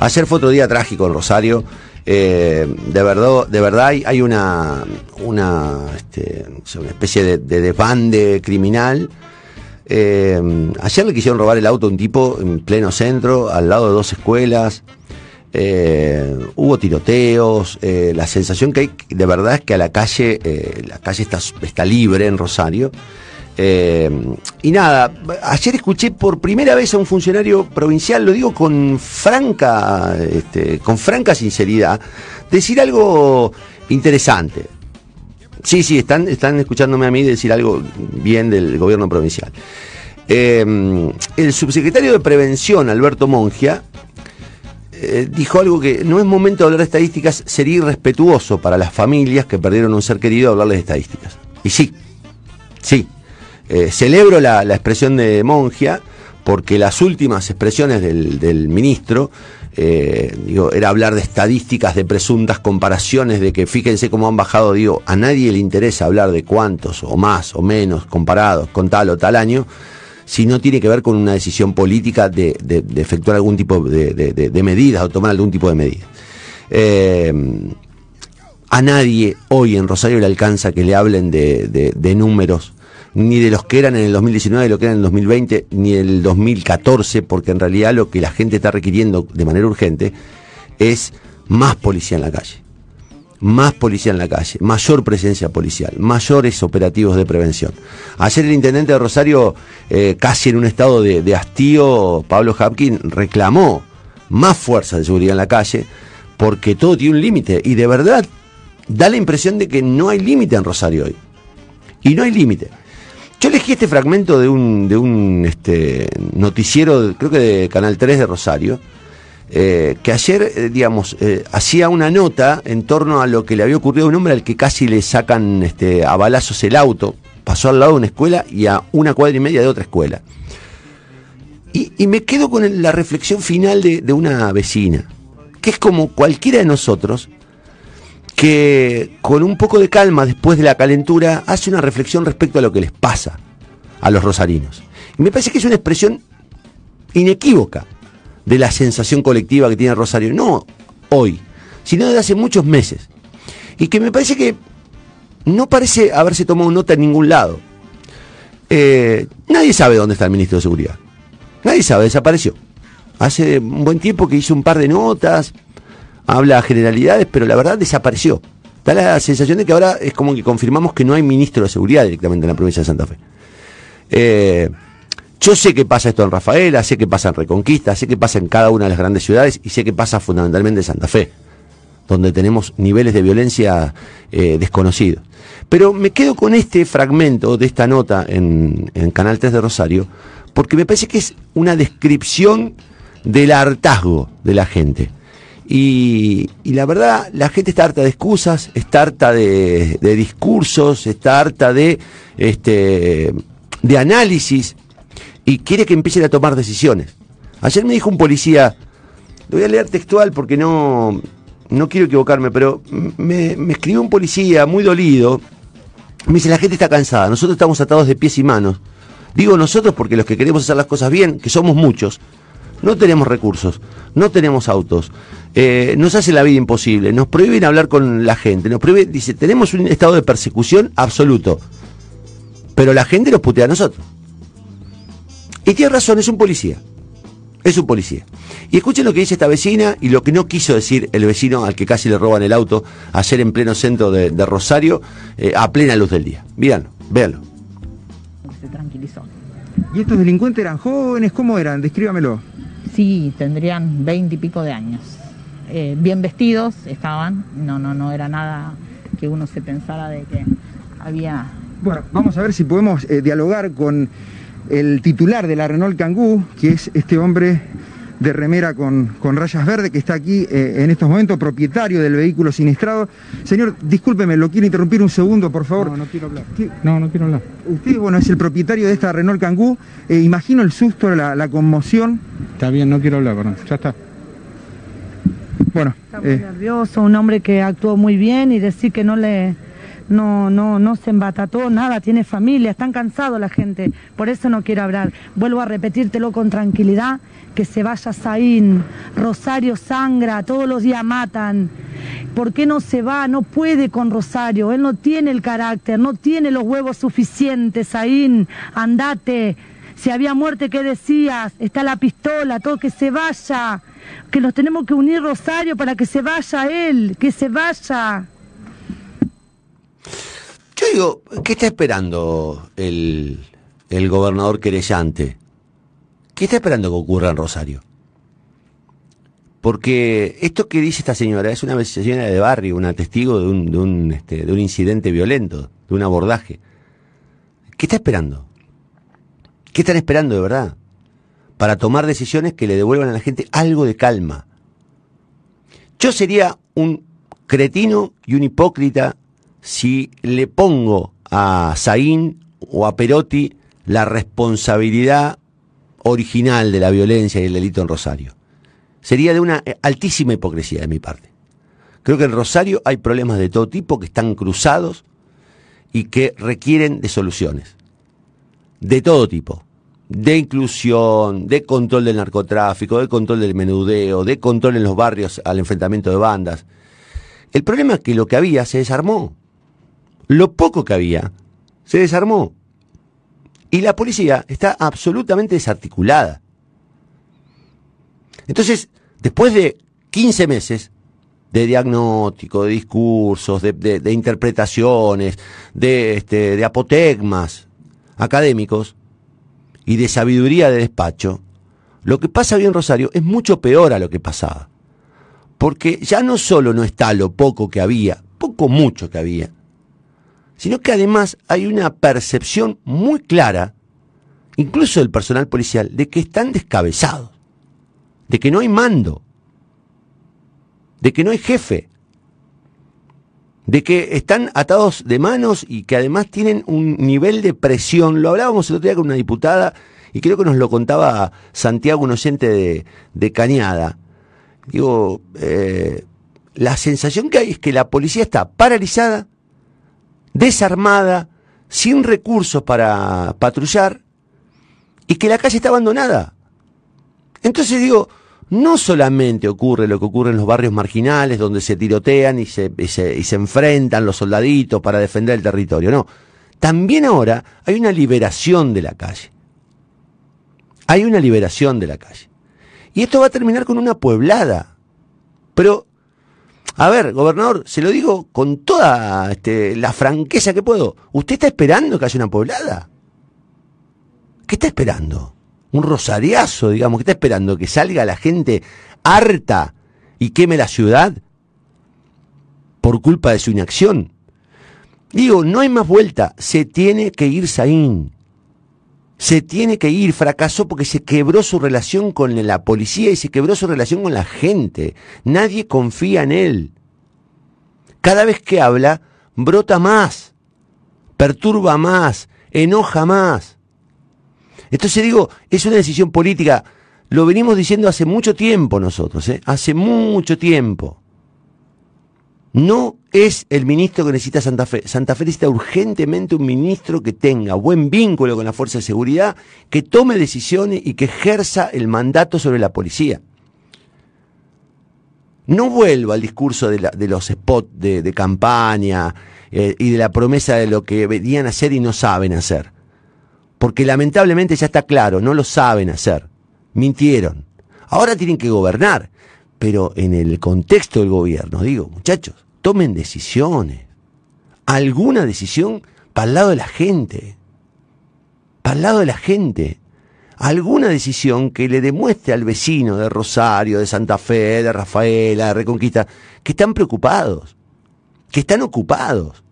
Ayer fue otro día trágico en Rosario. Eh, de verdad, de verdad hay, una, una, este, una especie de, de desbande criminal. Eh, ayer le quisieron robar el auto a un tipo en pleno centro, al lado de dos escuelas. Eh, hubo tiroteos. la sensación que hay de verdad es que a la calle, la calle está, está libre en Rosario. Eh, y nada, ayer escuché por primera vez a un funcionario provincial, lo digo con franca, este, con franca sinceridad, decir algo interesante. Sí, sí, están, están escuchándome a mí decir algo bien del gobierno provincial. Eh, el subsecretario de Prevención, Alberto Mongia, eh, dijo algo que no es momento de hablar de estadísticas, sería irrespetuoso para las familias que perdieron un ser querido hablarles de estadísticas. Y sí, sí, eh, celebro la, la, expresión de Mongia porque las últimas expresiones del, del ministro eh, digo, era hablar de estadísticas, de presuntas comparaciones, de que fíjense cómo han bajado, digo, a nadie le interesa hablar de cuántos o más o menos comparados con tal o tal año, si no tiene que ver con una decisión política de, de, efectuar algún tipo de, de, medidas o tomar algún tipo de medidas. Eh, a nadie hoy en Rosario le alcanza que le hablen de números ni de los que eran en el 2019, de lo que eran en el 2020, ni el 2014, porque en realidad lo que la gente está requiriendo de manera urgente es más policía en la calle. Más policía en la calle, mayor presencia policial, mayores operativos de prevención. Ayer el intendente de Rosario, eh, casi en un estado de, de hastío, Pablo Hapkin, reclamó más fuerza de seguridad en la calle, porque todo tiene un límite. Y de verdad, da la impresión de que no hay límite en Rosario hoy. Y no hay límite. Yo elegí este fragmento de un, de un este, noticiero, creo que de Canal 3 de Rosario, eh, que ayer, eh, digamos, eh, hacía una nota en torno a lo que le había ocurrido a un hombre al que casi le sacan este, a balazos el auto. Pasó al lado de una escuela y a una cuadra y media de otra escuela. Y, me quedo con la reflexión final de una vecina, que es como cualquiera de nosotros que con un poco de calma después de la calentura hace una reflexión respecto a lo que les pasa a los rosarinos. Y me parece que es una expresión inequívoca de la sensación colectiva que tiene Rosario, no hoy, sino desde hace muchos meses. Y que me parece que no parece haberse tomado nota en ningún lado. Eh, nadie sabe dónde está el ministro de Seguridad. Nadie sabe, desapareció. Hace un buen tiempo que hizo un par de notas, habla generalidades, pero la verdad desapareció. Da la sensación de que ahora es como que confirmamos que no hay ministro de seguridad directamente en la provincia de Santa Fe. Eh, yo sé que pasa esto en Rafaela, sé que pasa en Reconquista, sé que pasa en cada una de las grandes ciudades y sé que pasa fundamentalmente en Santa Fe, donde tenemos niveles de violencia eh, desconocidos. Pero me quedo con este fragmento de esta nota en, en Canal 3 de Rosario, porque me parece que es una descripción del hartazgo de la gente. Y, la verdad, la gente está harta de excusas, está harta de, de discursos, está harta de, este, de análisis y quiere que empiecen a tomar decisiones. Ayer me dijo un policía, lo voy a leer textual porque no, no quiero equivocarme, pero me, me escribió un policía muy dolido. Me dice, la gente está cansada, nosotros estamos atados de pies y manos. Digo nosotros porque los que queremos hacer las cosas bien, que somos muchos, no tenemos recursos, no tenemos autos, eh, nos hace la vida imposible, nos prohíben hablar con la gente, nos prohíben, dice, tenemos un estado de persecución absoluto, pero la gente nos putea a nosotros. Y tiene razón, es un policía, es un policía. Y escuchen lo que dice esta vecina y lo que no quiso decir el vecino al que casi le roban el auto ayer en pleno centro de, de Rosario, eh, a plena luz del día. Véanlo, véanlo. Se tranquilizó. ¿Y estos delincuentes eran jóvenes? ¿Cómo eran? Descríbamelo. Sí, tendrían veinte y pico de años. Eh, bien vestidos estaban, no, no, no era nada que uno se pensara de que había... Bueno, vamos a ver si podemos eh, dialogar con el titular de la Renault Kangoo, que es este hombre de remera con, con rayas verdes que está aquí eh, en estos momentos, propietario del vehículo siniestrado. Señor, discúlpeme, lo quiero interrumpir un segundo, por favor. No, no quiero hablar. ¿Qué? No, no quiero hablar. Usted, bueno, es el propietario de esta Renault Kangoo. Eh, imagino el susto, la, la, conmoción. Está bien, no quiero hablar, perdón. Ya está. Bueno. Está muy eh. nervioso, un hombre que actuó muy bien y decir que no le no, no, no se embatató nada, tiene familia, están cansados la gente, por eso no quiero hablar. Vuelvo a repetírtelo con tranquilidad, que se vaya Saín, Rosario sangra, todos los días matan. ¿Por qué no se va? No puede con Rosario, él no tiene el carácter, no tiene los huevos suficientes, Saín, andate. Si había muerte, ¿qué decías? Está la pistola, todo que se vaya. Que nos tenemos que unir, Rosario, para que se vaya él, que se vaya. Digo, ¿qué está esperando el, el gobernador querellante? ¿Qué está esperando que ocurra en Rosario? Porque esto que dice esta señora es una señora de barrio, una testigo de un, un, este, de un incidente violento, de un abordaje. ¿Qué está esperando? ¿Qué están esperando de verdad? Para tomar decisiones que le devuelvan a la gente algo de calma. Yo sería un cretino y un hipócrita si le pongo a Saín o a Perotti la responsabilidad original de la violencia y el delito en Rosario. Sería de una altísima hipocresía de mi parte. Creo que en Rosario hay problemas de todo tipo que están cruzados y que requieren de soluciones. De todo tipo. De inclusión, de control del narcotráfico, de control del menudeo, de control en los barrios al enfrentamiento de bandas. El problema es que lo que había se desarmó. Lo poco que había se desarmó. Y la policía está absolutamente desarticulada. Entonces, después de 15 meses de diagnóstico, de discursos, de, interpretaciones, de, este, apotegmas académicos y de sabiduría de despacho, lo que pasa hoy en Rosario es mucho peor a lo que pasaba. Porque ya no solo no está lo poco que había, poco mucho que había, sino que además hay una percepción muy clara, incluso del personal policial, de que están descabezados, de que no hay mando, de que no hay jefe, de que están atados de manos y que además tienen un nivel de presión. Lo hablábamos el otro día con una diputada y creo que nos lo contaba Santiago, un de, Cañada. Digo, eh, la sensación que hay es que la policía está paralizada, desarmada, sin recursos para patrullar y que la calle está abandonada. Entonces digo, no solamente ocurre lo que ocurre en los barrios marginales donde se tirotean y se, y se, enfrentan los soldaditos para defender el territorio, no. También ahora hay una liberación de la calle. Hay una liberación de la calle. Y esto va a terminar con una pueblada. Pero a ver, gobernador, se lo digo con toda este, la franqueza que puedo. ¿Usted está esperando que haya una poblada? ¿Qué está esperando? ¿Un rosariazo, digamos? ¿Qué está esperando? ¿Que salga la gente harta y queme la ciudad por culpa de su inacción? Digo, no hay más vuelta. Se tiene que ir Saín. Se tiene que ir. Fracasó porque se quebró su relación con la policía y se quebró su relación con la gente. Nadie confía en él. Cada vez que habla, brota más, perturba más, enoja más. Entonces digo, es una decisión política. Lo venimos diciendo hace mucho tiempo nosotros, ¿eh? hace mucho tiempo. No es el ministro que necesita Santa Fe. Santa Fe necesita urgentemente un ministro que tenga buen vínculo con la fuerza de seguridad, que tome decisiones y que ejerza el mandato sobre la policía. No vuelvo al discurso de, los spots de, campaña eh, y de la promesa de lo que venían a hacer y no saben hacer. Porque lamentablemente ya está claro, no lo saben hacer. Mintieron. Ahora tienen que gobernar. Pero en el contexto del gobierno, digo, muchachos, tomen decisiones. Alguna decisión para el lado de la gente. Para el lado de la gente alguna decisión que le demuestre al vecino de Rosario, de Santa Fe, de Rafaela, de Reconquista, que están preocupados, que están ocupados.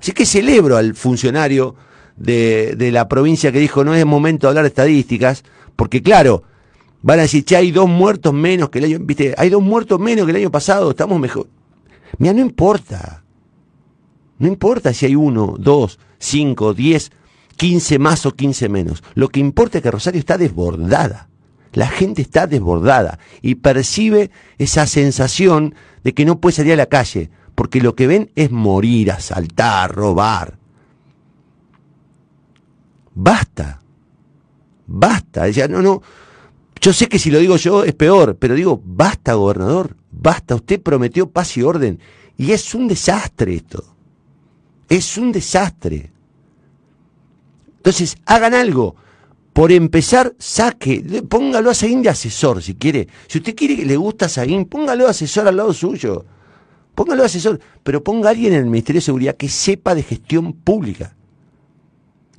Así que celebro al funcionario de, de la provincia que dijo no es momento de hablar de estadísticas, porque claro, van a decir, che, hay dos muertos menos que el año, viste, hay dos muertos menos que el año pasado, estamos mejor. Mira, no importa. No importa si hay uno, dos, cinco, diez 15 más o 15 menos. Lo que importa es que Rosario está desbordada. La gente está desbordada y percibe esa sensación de que no puede salir a la calle porque lo que ven es morir, asaltar, robar. Basta, basta. Decía, no, no, yo sé que si lo digo yo es peor, pero digo, basta, gobernador, basta, usted prometió paz y orden. Y es un desastre esto. Es un desastre. Entonces, hagan algo. Por empezar, saque, póngalo a Saín de asesor si quiere. Si usted quiere que le gusta a Saín, póngalo de asesor al lado suyo. Póngalo de asesor, pero ponga a alguien en el Ministerio de Seguridad que sepa de gestión pública.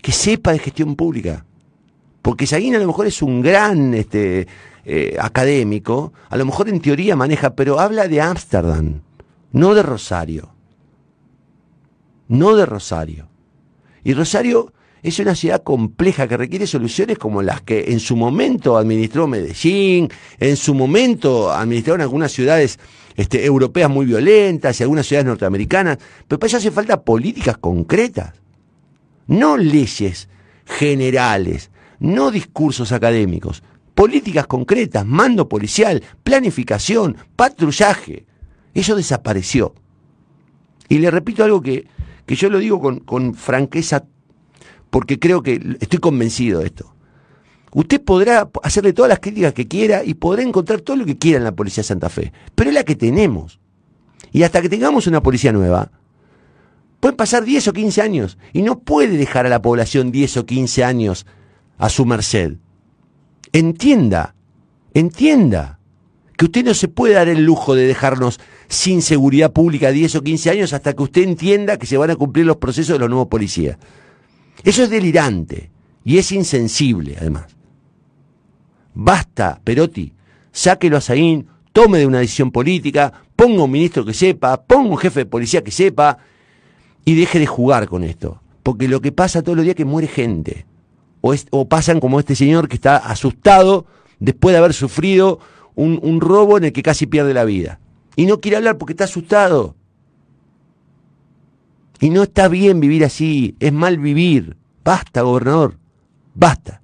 Que sepa de gestión pública. Porque Saguín a lo mejor es un gran este, eh, académico, a lo mejor en teoría maneja, pero habla de Ámsterdam, no de Rosario. No de Rosario. Y Rosario es una ciudad compleja que requiere soluciones como las que en su momento administró Medellín, en su momento administraron algunas ciudades este, europeas muy violentas y algunas ciudades norteamericanas, pero para eso hace falta políticas concretas, no leyes generales, no discursos académicos, políticas concretas, mando policial, planificación, patrullaje. Eso desapareció. Y le repito algo que, que yo lo digo con, con franqueza porque creo que estoy convencido de esto. Usted podrá hacerle todas las críticas que quiera y podrá encontrar todo lo que quiera en la Policía de Santa Fe, pero es la que tenemos. Y hasta que tengamos una policía nueva, pueden pasar 10 o 15 años y no puede dejar a la población 10 o 15 años a su merced. Entienda, entienda que usted no se puede dar el lujo de dejarnos sin seguridad pública 10 o 15 años hasta que usted entienda que se van a cumplir los procesos de los nuevos policías. Eso es delirante y es insensible, además. Basta, Perotti, sáquelo a Saín, tome de una decisión política, ponga un ministro que sepa, ponga un jefe de policía que sepa y deje de jugar con esto. Porque lo que pasa todos los días es que muere gente. O, pasan como este señor que está asustado después de haber sufrido un robo en el que casi pierde la vida. Y no quiere hablar porque está asustado. Y no está bien vivir así, es mal vivir. Basta, gobernador, basta.